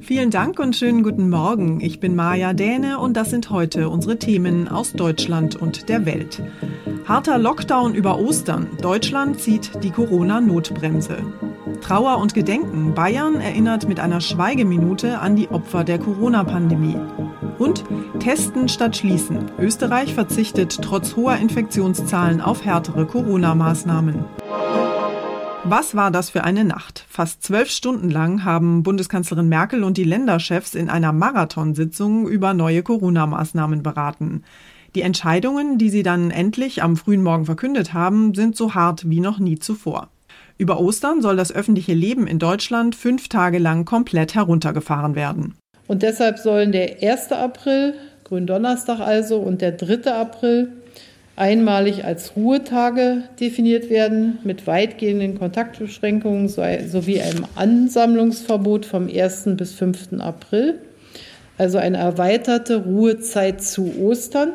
Vielen Dank und schönen guten Morgen. Ich bin Maja Däne und das sind heute unsere Themen aus Deutschland und der Welt. Harter Lockdown über Ostern. Deutschland zieht die Corona-Notbremse. Trauer und Gedenken. Bayern erinnert mit einer Schweigeminute an die Opfer der Corona-Pandemie. Und Testen statt Schließen. Österreich verzichtet trotz hoher Infektionszahlen auf härtere Corona-Maßnahmen. Was war das für eine Nacht? Fast zwölf Stunden lang haben Bundeskanzlerin Merkel und die Länderchefs in einer Marathonsitzung über neue Corona-Maßnahmen beraten. Die Entscheidungen, die sie dann endlich am frühen Morgen verkündet haben, sind so hart wie noch nie zuvor. Über Ostern soll das öffentliche Leben in Deutschland fünf Tage lang komplett heruntergefahren werden. Und deshalb sollen der 1. April, Gründonnerstag also, und der 3. April einmalig als Ruhetage definiert werden mit weitgehenden Kontaktbeschränkungen sowie einem Ansammlungsverbot vom 1. bis 5. April. Also eine erweiterte Ruhezeit zu Ostern.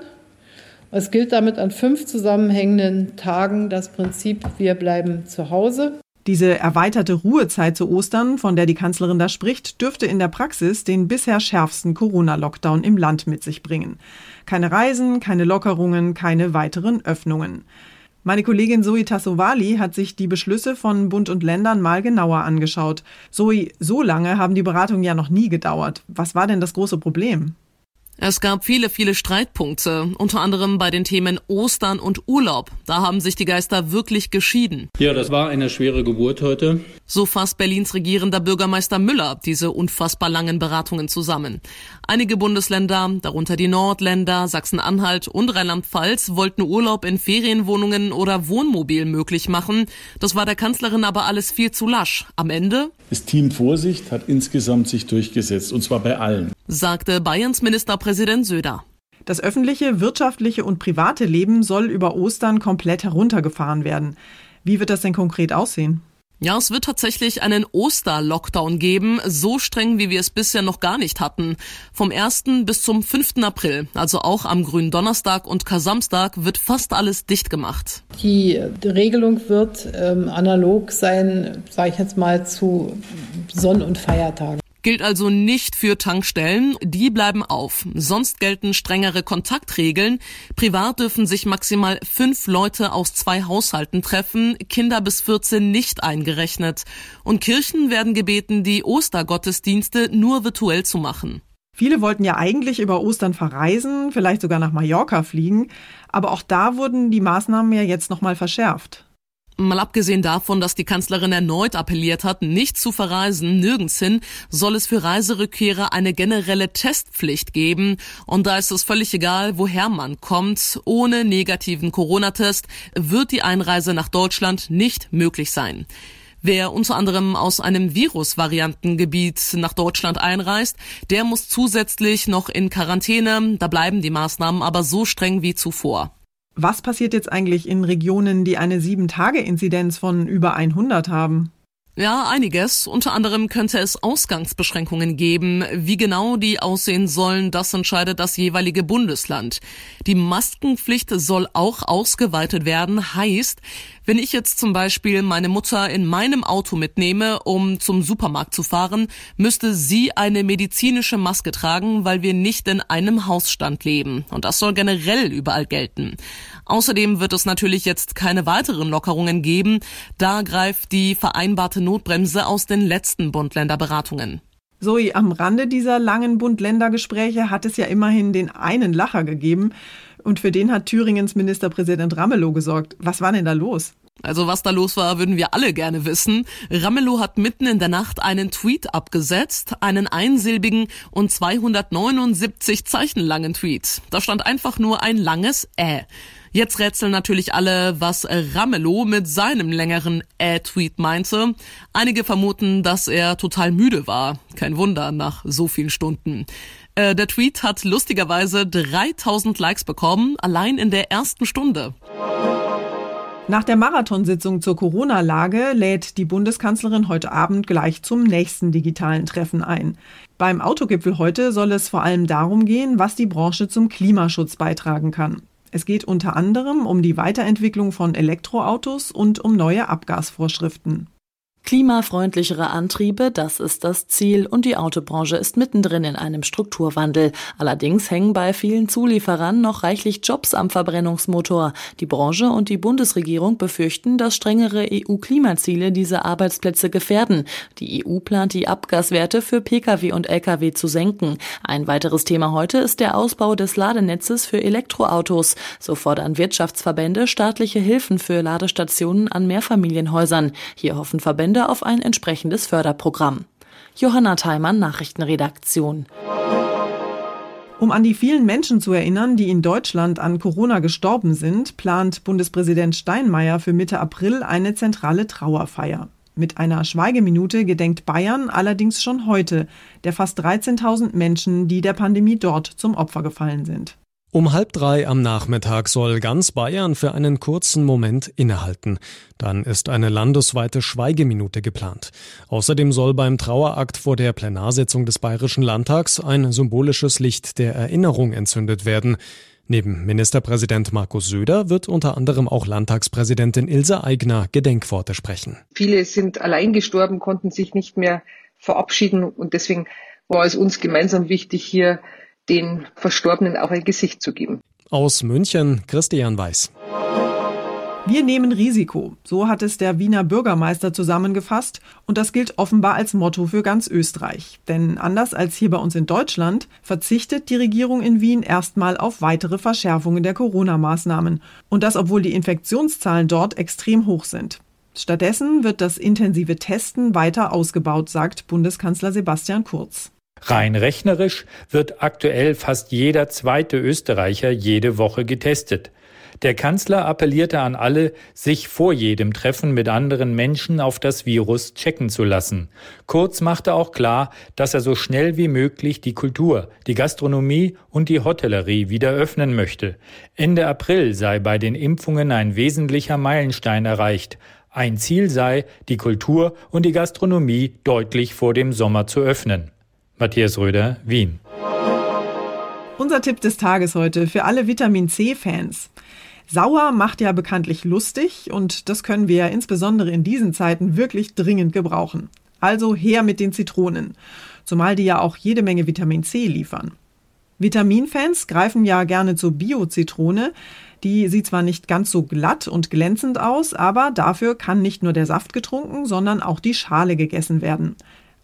Es gilt damit an fünf zusammenhängenden Tagen das Prinzip, wir bleiben zu Hause. Diese erweiterte Ruhezeit zu Ostern, von der die Kanzlerin da spricht, dürfte in der Praxis den bisher schärfsten Corona-Lockdown im Land mit sich bringen. Keine Reisen, keine Lockerungen, keine weiteren Öffnungen. Meine Kollegin Zoe Tassovali hat sich die Beschlüsse von Bund und Ländern mal genauer angeschaut. Zoe, so lange haben die Beratungen ja noch nie gedauert. Was war denn das große Problem? Es gab viele, viele Streitpunkte, unter anderem bei den Themen Ostern und Urlaub. Da haben sich die Geister wirklich geschieden. Ja, das war eine schwere Geburt heute. So fasst Berlins regierender Bürgermeister Müller diese unfassbar langen Beratungen zusammen. Einige Bundesländer, darunter die Nordländer, Sachsen-Anhalt und Rheinland-Pfalz, wollten Urlaub in Ferienwohnungen oder Wohnmobil möglich machen. Das war der Kanzlerin aber alles viel zu lasch. Am Ende? Das Team Vorsicht hat insgesamt sich durchgesetzt, und zwar bei allen. Sagte Bayerns Ministerpräsident Präsident Söder. Das öffentliche, wirtschaftliche und private Leben soll über Ostern komplett heruntergefahren werden. Wie wird das denn konkret aussehen? Ja, es wird tatsächlich einen Oster-Lockdown geben, so streng, wie wir es bisher noch gar nicht hatten. Vom 1. bis zum 5. April, also auch am grünen Donnerstag und Kasamstag, wird fast alles dicht gemacht. Die Regelung wird ähm, analog sein, sage ich jetzt mal, zu Sonn- und Feiertagen gilt also nicht für Tankstellen, die bleiben auf. Sonst gelten strengere Kontaktregeln. Privat dürfen sich maximal fünf Leute aus zwei Haushalten treffen, Kinder bis 14 nicht eingerechnet. Und Kirchen werden gebeten, die Ostergottesdienste nur virtuell zu machen. Viele wollten ja eigentlich über Ostern verreisen, vielleicht sogar nach Mallorca fliegen, aber auch da wurden die Maßnahmen ja jetzt nochmal verschärft. Mal abgesehen davon, dass die Kanzlerin erneut appelliert hat, nicht zu verreisen, nirgends hin, soll es für Reiserückkehrer eine generelle Testpflicht geben. Und da ist es völlig egal, woher man kommt. Ohne negativen Corona-Test wird die Einreise nach Deutschland nicht möglich sein. Wer unter anderem aus einem Virusvariantengebiet nach Deutschland einreist, der muss zusätzlich noch in Quarantäne. Da bleiben die Maßnahmen aber so streng wie zuvor. Was passiert jetzt eigentlich in Regionen, die eine 7-Tage-Inzidenz von über 100 haben? Ja, einiges. Unter anderem könnte es Ausgangsbeschränkungen geben. Wie genau die aussehen sollen, das entscheidet das jeweilige Bundesland. Die Maskenpflicht soll auch ausgeweitet werden. Heißt, wenn ich jetzt zum Beispiel meine Mutter in meinem Auto mitnehme, um zum Supermarkt zu fahren, müsste sie eine medizinische Maske tragen, weil wir nicht in einem Hausstand leben. Und das soll generell überall gelten. Außerdem wird es natürlich jetzt keine weiteren Lockerungen geben. Da greift die vereinbarte Notbremse aus den letzten Bund-Länder-Beratungen. Zoe, am Rande dieser langen Bund-Länder-Gespräche hat es ja immerhin den einen Lacher gegeben. Und für den hat Thüringens Ministerpräsident Ramelow gesorgt. Was war denn da los? Also was da los war, würden wir alle gerne wissen. Ramelow hat mitten in der Nacht einen Tweet abgesetzt, einen einsilbigen und 279 Zeichen langen Tweet. Da stand einfach nur ein langes Ä. Jetzt rätseln natürlich alle, was Ramelow mit seinem längeren Ä-Tweet meinte. Einige vermuten, dass er total müde war. Kein Wunder nach so vielen Stunden. Äh, der Tweet hat lustigerweise 3000 Likes bekommen, allein in der ersten Stunde. Nach der Marathonsitzung zur Corona-Lage lädt die Bundeskanzlerin heute Abend gleich zum nächsten digitalen Treffen ein. Beim Autogipfel heute soll es vor allem darum gehen, was die Branche zum Klimaschutz beitragen kann. Es geht unter anderem um die Weiterentwicklung von Elektroautos und um neue Abgasvorschriften. Klimafreundlichere Antriebe, das ist das Ziel und die Autobranche ist mittendrin in einem Strukturwandel. Allerdings hängen bei vielen Zulieferern noch reichlich Jobs am Verbrennungsmotor. Die Branche und die Bundesregierung befürchten, dass strengere EU-Klimaziele diese Arbeitsplätze gefährden. Die EU plant die Abgaswerte für Pkw und Lkw zu senken. Ein weiteres Thema heute ist der Ausbau des Ladenetzes für Elektroautos. So fordern Wirtschaftsverbände staatliche Hilfen für Ladestationen an Mehrfamilienhäusern. Hier hoffen Verbände Verbände auf ein entsprechendes Förderprogramm. Johanna Theimann, Nachrichtenredaktion. Um an die vielen Menschen zu erinnern, die in Deutschland an Corona gestorben sind, plant Bundespräsident Steinmeier für Mitte April eine zentrale Trauerfeier. Mit einer Schweigeminute gedenkt Bayern allerdings schon heute der fast 13.000 Menschen, die der Pandemie dort zum Opfer gefallen sind. Um halb drei am Nachmittag soll ganz Bayern für einen kurzen Moment innehalten. Dann ist eine landesweite Schweigeminute geplant. Außerdem soll beim Trauerakt vor der Plenarsitzung des Bayerischen Landtags ein symbolisches Licht der Erinnerung entzündet werden. Neben Ministerpräsident Markus Söder wird unter anderem auch Landtagspräsidentin Ilse Aigner Gedenkworte sprechen. Viele sind allein gestorben, konnten sich nicht mehr verabschieden und deswegen war es uns gemeinsam wichtig, hier den Verstorbenen auch ein Gesicht zu geben. Aus München, Christian Weiß. Wir nehmen Risiko. So hat es der Wiener Bürgermeister zusammengefasst. Und das gilt offenbar als Motto für ganz Österreich. Denn anders als hier bei uns in Deutschland verzichtet die Regierung in Wien erstmal auf weitere Verschärfungen der Corona-Maßnahmen. Und das, obwohl die Infektionszahlen dort extrem hoch sind. Stattdessen wird das intensive Testen weiter ausgebaut, sagt Bundeskanzler Sebastian Kurz. Rein rechnerisch wird aktuell fast jeder zweite Österreicher jede Woche getestet. Der Kanzler appellierte an alle, sich vor jedem Treffen mit anderen Menschen auf das Virus checken zu lassen. Kurz machte auch klar, dass er so schnell wie möglich die Kultur, die Gastronomie und die Hotellerie wieder öffnen möchte. Ende April sei bei den Impfungen ein wesentlicher Meilenstein erreicht. Ein Ziel sei, die Kultur und die Gastronomie deutlich vor dem Sommer zu öffnen. Matthias Röder, Wien. Unser Tipp des Tages heute für alle Vitamin C-Fans. Sauer macht ja bekanntlich lustig und das können wir ja insbesondere in diesen Zeiten wirklich dringend gebrauchen. Also her mit den Zitronen, zumal die ja auch jede Menge Vitamin C liefern. Vitaminfans greifen ja gerne zur Bio-Zitrone. Die sieht zwar nicht ganz so glatt und glänzend aus, aber dafür kann nicht nur der Saft getrunken, sondern auch die Schale gegessen werden.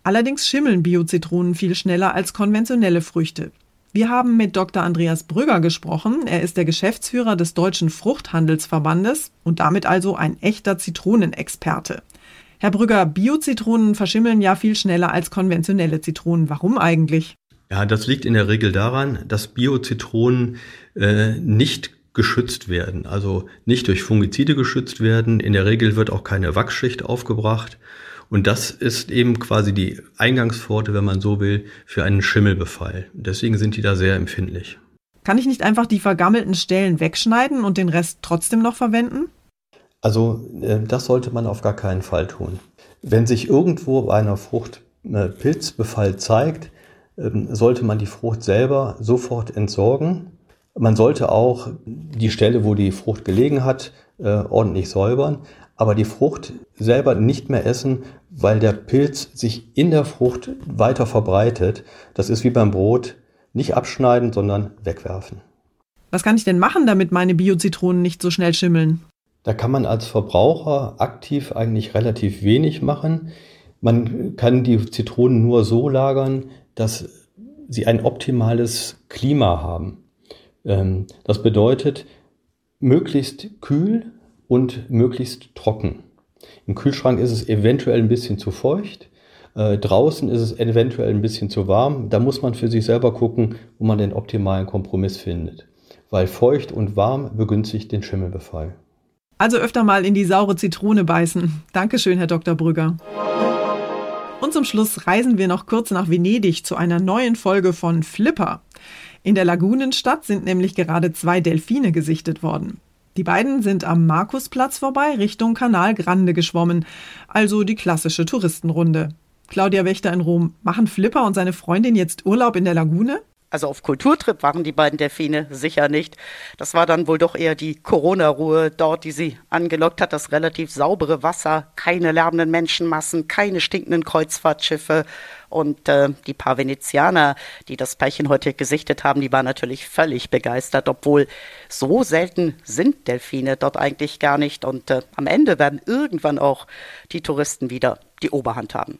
Allerdings schimmeln Bio-Zitronen viel schneller als konventionelle Früchte. Wir haben mit Dr. Andreas Brügger gesprochen. Er ist der Geschäftsführer des Deutschen Fruchthandelsverbandes und damit also ein echter Zitronenexperte. Herr Brügger, Bio-Zitronen verschimmeln ja viel schneller als konventionelle Zitronen. Warum eigentlich? Ja, das liegt in der Regel daran, dass Bio-Zitronen äh, nicht geschützt werden, also nicht durch Fungizide geschützt werden. In der Regel wird auch keine Wachsschicht aufgebracht. Und das ist eben quasi die Eingangspforte, wenn man so will, für einen Schimmelbefall. Deswegen sind die da sehr empfindlich. Kann ich nicht einfach die vergammelten Stellen wegschneiden und den Rest trotzdem noch verwenden? Also äh, das sollte man auf gar keinen Fall tun. Wenn sich irgendwo bei einer Frucht äh, Pilzbefall zeigt, ähm, sollte man die Frucht selber sofort entsorgen. Man sollte auch die Stelle, wo die Frucht gelegen hat, äh, ordentlich säubern, aber die Frucht selber nicht mehr essen, weil der Pilz sich in der Frucht weiter verbreitet. Das ist wie beim Brot. Nicht abschneiden, sondern wegwerfen. Was kann ich denn machen, damit meine Bio-Zitronen nicht so schnell schimmeln? Da kann man als Verbraucher aktiv eigentlich relativ wenig machen. Man kann die Zitronen nur so lagern, dass sie ein optimales Klima haben. Ähm, das bedeutet möglichst kühl und möglichst trocken. Im Kühlschrank ist es eventuell ein bisschen zu feucht. Äh, draußen ist es eventuell ein bisschen zu warm. Da muss man für sich selber gucken, wo man den optimalen Kompromiss findet. Weil feucht und warm begünstigt den Schimmelbefall. Also öfter mal in die saure Zitrone beißen. Dankeschön, Herr Dr. Brügger. Und zum Schluss reisen wir noch kurz nach Venedig zu einer neuen Folge von Flipper. In der Lagunenstadt sind nämlich gerade zwei Delfine gesichtet worden. Die beiden sind am Markusplatz vorbei Richtung Kanal Grande geschwommen, also die klassische Touristenrunde. Claudia Wächter in Rom, machen Flipper und seine Freundin jetzt Urlaub in der Lagune? Also auf Kulturtrip waren die beiden Delfine sicher nicht. Das war dann wohl doch eher die Corona-Ruhe dort, die sie angelockt hat. Das relativ saubere Wasser, keine lärmenden Menschenmassen, keine stinkenden Kreuzfahrtschiffe. Und äh, die paar Venezianer, die das Pärchen heute gesichtet haben, die waren natürlich völlig begeistert, obwohl so selten sind Delfine dort eigentlich gar nicht. Und äh, am Ende werden irgendwann auch die Touristen wieder die Oberhand haben.